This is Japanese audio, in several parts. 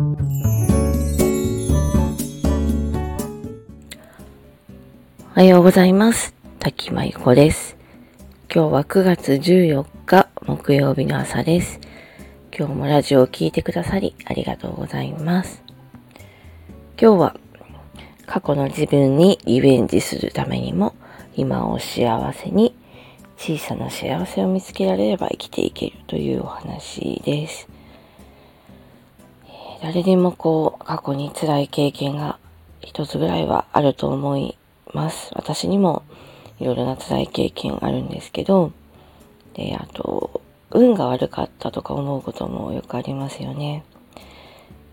おはようございます。滝真由子です。今日は9月14日木曜日の朝です。今日もラジオを聴いてくださりありがとうございます。今日は過去の自分にリベンジするためにも今を幸せに小さな幸せを見つけられれば生きていけるというお話です。誰でもこう過去に辛い経験が一つぐらいはあると思います。私にもいろいろな辛い経験あるんですけど、で、あと、運が悪かったとか思うこともよくありますよね。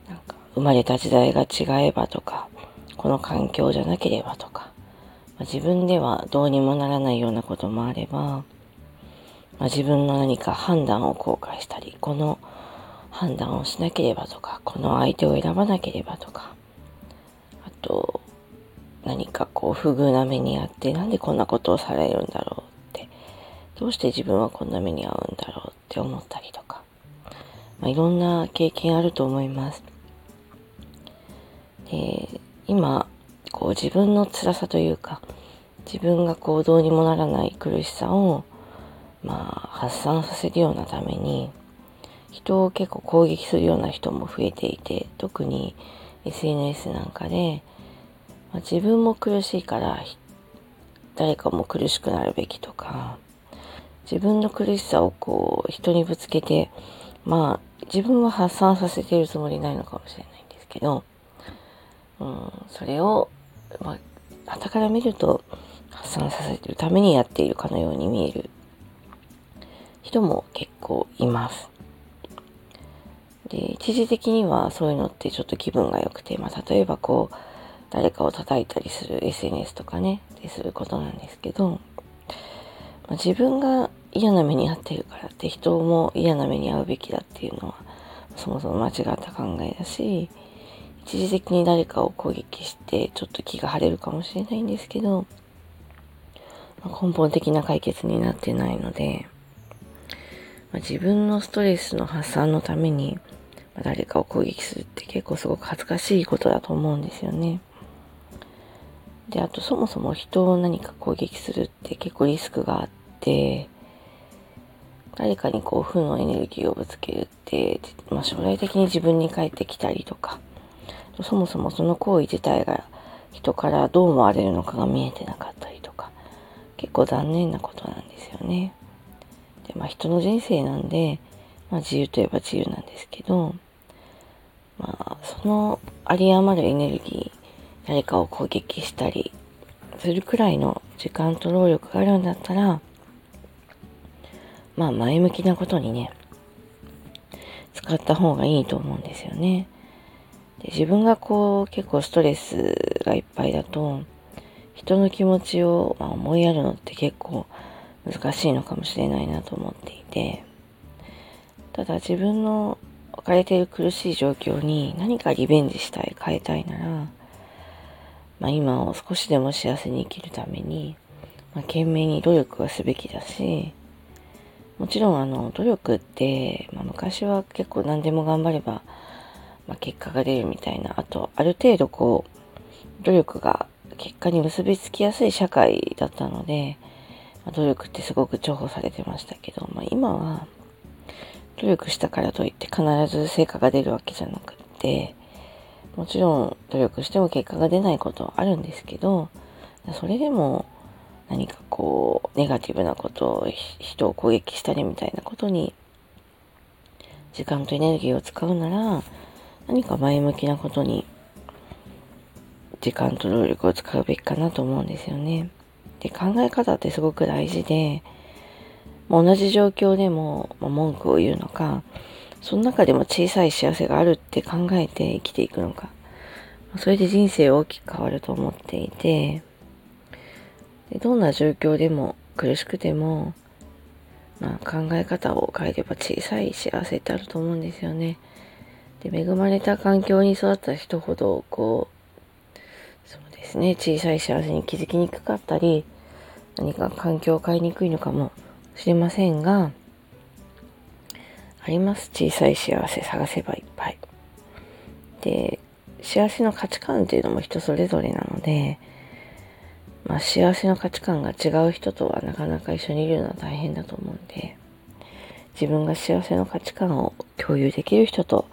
なんか、生まれた時代が違えばとか、この環境じゃなければとか、まあ、自分ではどうにもならないようなこともあれば、まあ、自分の何か判断を後悔したり、この判断をしなければとか、この相手を選ばなければとか、あと、何かこう不遇な目にあって、なんでこんなことをされるんだろうって、どうして自分はこんな目に遭うんだろうって思ったりとか、まあ、いろんな経験あると思います。で、今、こう自分の辛さというか、自分がこうどうにもならない苦しさを、まあ、発散させるようなために、人を結構攻撃するような人も増えていて、特に SNS なんかで、まあ、自分も苦しいから誰かも苦しくなるべきとか、自分の苦しさをこう人にぶつけて、まあ自分は発散させているつもりないのかもしれないんですけど、うん、それをまあ、傍から見ると発散させてるためにやっているかのように見える人も結構います。で、一時的にはそういうのってちょっと気分が良くて、まあ、例えばこう、誰かを叩いたりする SNS とかね、ですることなんですけど、まあ、自分が嫌な目に遭ってるからって人も嫌な目に遭うべきだっていうのは、そもそも間違った考えだし、一時的に誰かを攻撃してちょっと気が晴れるかもしれないんですけど、まあ、根本的な解決になってないので、まあ、自分のストレスの発散のために、誰かを攻撃するって結構すごく恥ずかしいことだと思うんですよね。で、あとそもそも人を何か攻撃するって結構リスクがあって、誰かにこう負のエネルギーをぶつけるって、まあ、将来的に自分に返ってきたりとか、そもそもその行為自体が人からどう思われるのかが見えてなかったりとか、結構残念なことなんですよね。で、まあ人の人生なんで、まあ自由といえば自由なんですけど、まあその有り余るエネルギー、誰かを攻撃したりするくらいの時間と労力があるんだったら、まあ前向きなことにね、使った方がいいと思うんですよね。で自分がこう結構ストレスがいっぱいだと人の気持ちを、まあ、思いやるのって結構難しいのかもしれないなと思っていてただ自分の置かれている苦しい状況に何かリベンジしたい変えたいなら、まあ、今を少しでも幸せに生きるために、まあ、懸命に努力はすべきだしもちろんあの努力って、まあ、昔は結構何でも頑張ればまあ、結果が出るみたいな、あと、ある程度こう、努力が結果に結びつきやすい社会だったので、まあ、努力ってすごく重宝されてましたけど、まあ、今は、努力したからといって必ず成果が出るわけじゃなくって、もちろん努力しても結果が出ないことはあるんですけど、それでも何かこう、ネガティブなことを、人を攻撃したりみたいなことに、時間とエネルギーを使うなら、何か前向きなことに時間と労力を使うべきかなと思うんですよね。で、考え方ってすごく大事で、同じ状況でも、文句を言うのか、その中でも小さい幸せがあるって考えて生きていくのか、それで人生大きく変わると思っていて、どんな状況でも苦しくても、まあ、考え方を変えれば小さい幸せってあると思うんですよね。で、恵まれた環境に育った人ほど、こう、そうですね、小さい幸せに気づきにくかったり、何か環境を変えにくいのかもしれませんが、あります。小さい幸せ探せばいっぱい。で幸せの価値観っていうのも人それぞれなので、まあ、幸せの価値観が違う人とはなかなか一緒にいるのは大変だと思うんで自分が幸せの価値観を共有できる人と、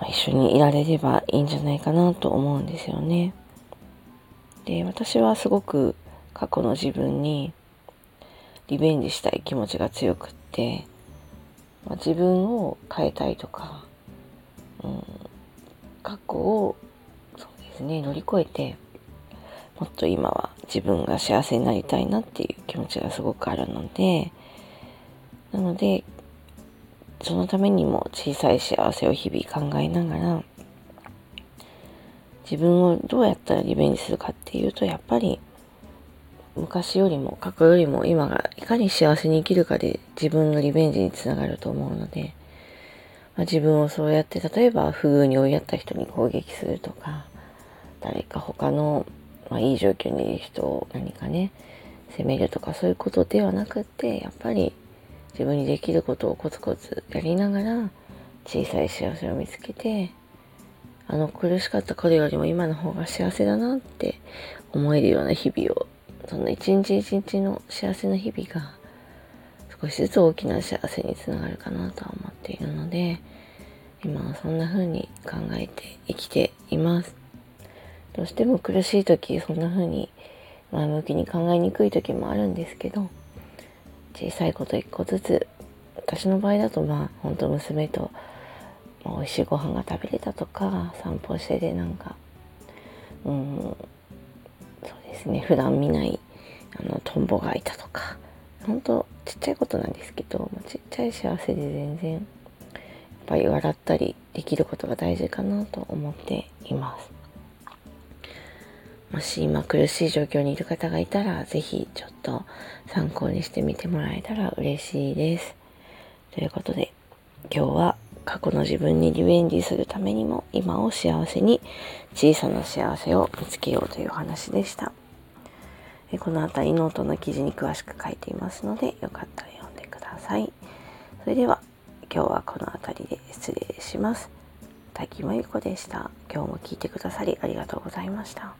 まあ、一緒にいられればいいんじゃないかなと思うんですよね。で私はすごく過去の自分にリベンジしたい気持ちが強くって、まあ、自分を変えたいとか、うん、過去をそうですね乗り越えてもっと今は自分が幸せになりたいなっていう気持ちがすごくあるのでなのでそのためにも小さい幸せを日々考えながら自分をどうやったらリベンジするかっていうとやっぱり昔よりも過去よりも今がいかに幸せに生きるかで自分のリベンジにつながると思うので、まあ、自分をそうやって例えば不遇に追いやった人に攻撃するとか誰か他の、まあ、いい状況にいる人を何かね責めるとかそういうことではなくってやっぱり自分にできることをコツコツやりながら小さい幸せを見つけてあの苦しかった頃よりも今の方が幸せだなって思えるような日々をその一日一日の幸せな日々が少しずつ大きな幸せにつながるかなとは思っているので今はそんな風に考えて生きています。どうしても苦しい時そんな風に前向きに考えにくい時もあるんですけど小さいこと一個ずつ私の場合だとまあ本当娘と美味しいご飯が食べれたとか散歩しててなんかうんですね。普段見ないあのトンボがいたとか。本当ちっちゃいことなんですけどちっちゃい幸せで全然やっぱり笑ったりできることが大事かなと思っています。もし今苦しい状況にいる方がいたら是非ちょっと参考にしてみてもらえたら嬉しいです。ということで今日は過去の自分にリベンジするためにも今を幸せに小さな幸せを見つけようという話でした。この辺りノートの記事に詳しく書いていますのでよかったら読んでください。それでは今日はこの辺りで失礼します。滝真由子でした。今日も聞いてくださりありがとうございました。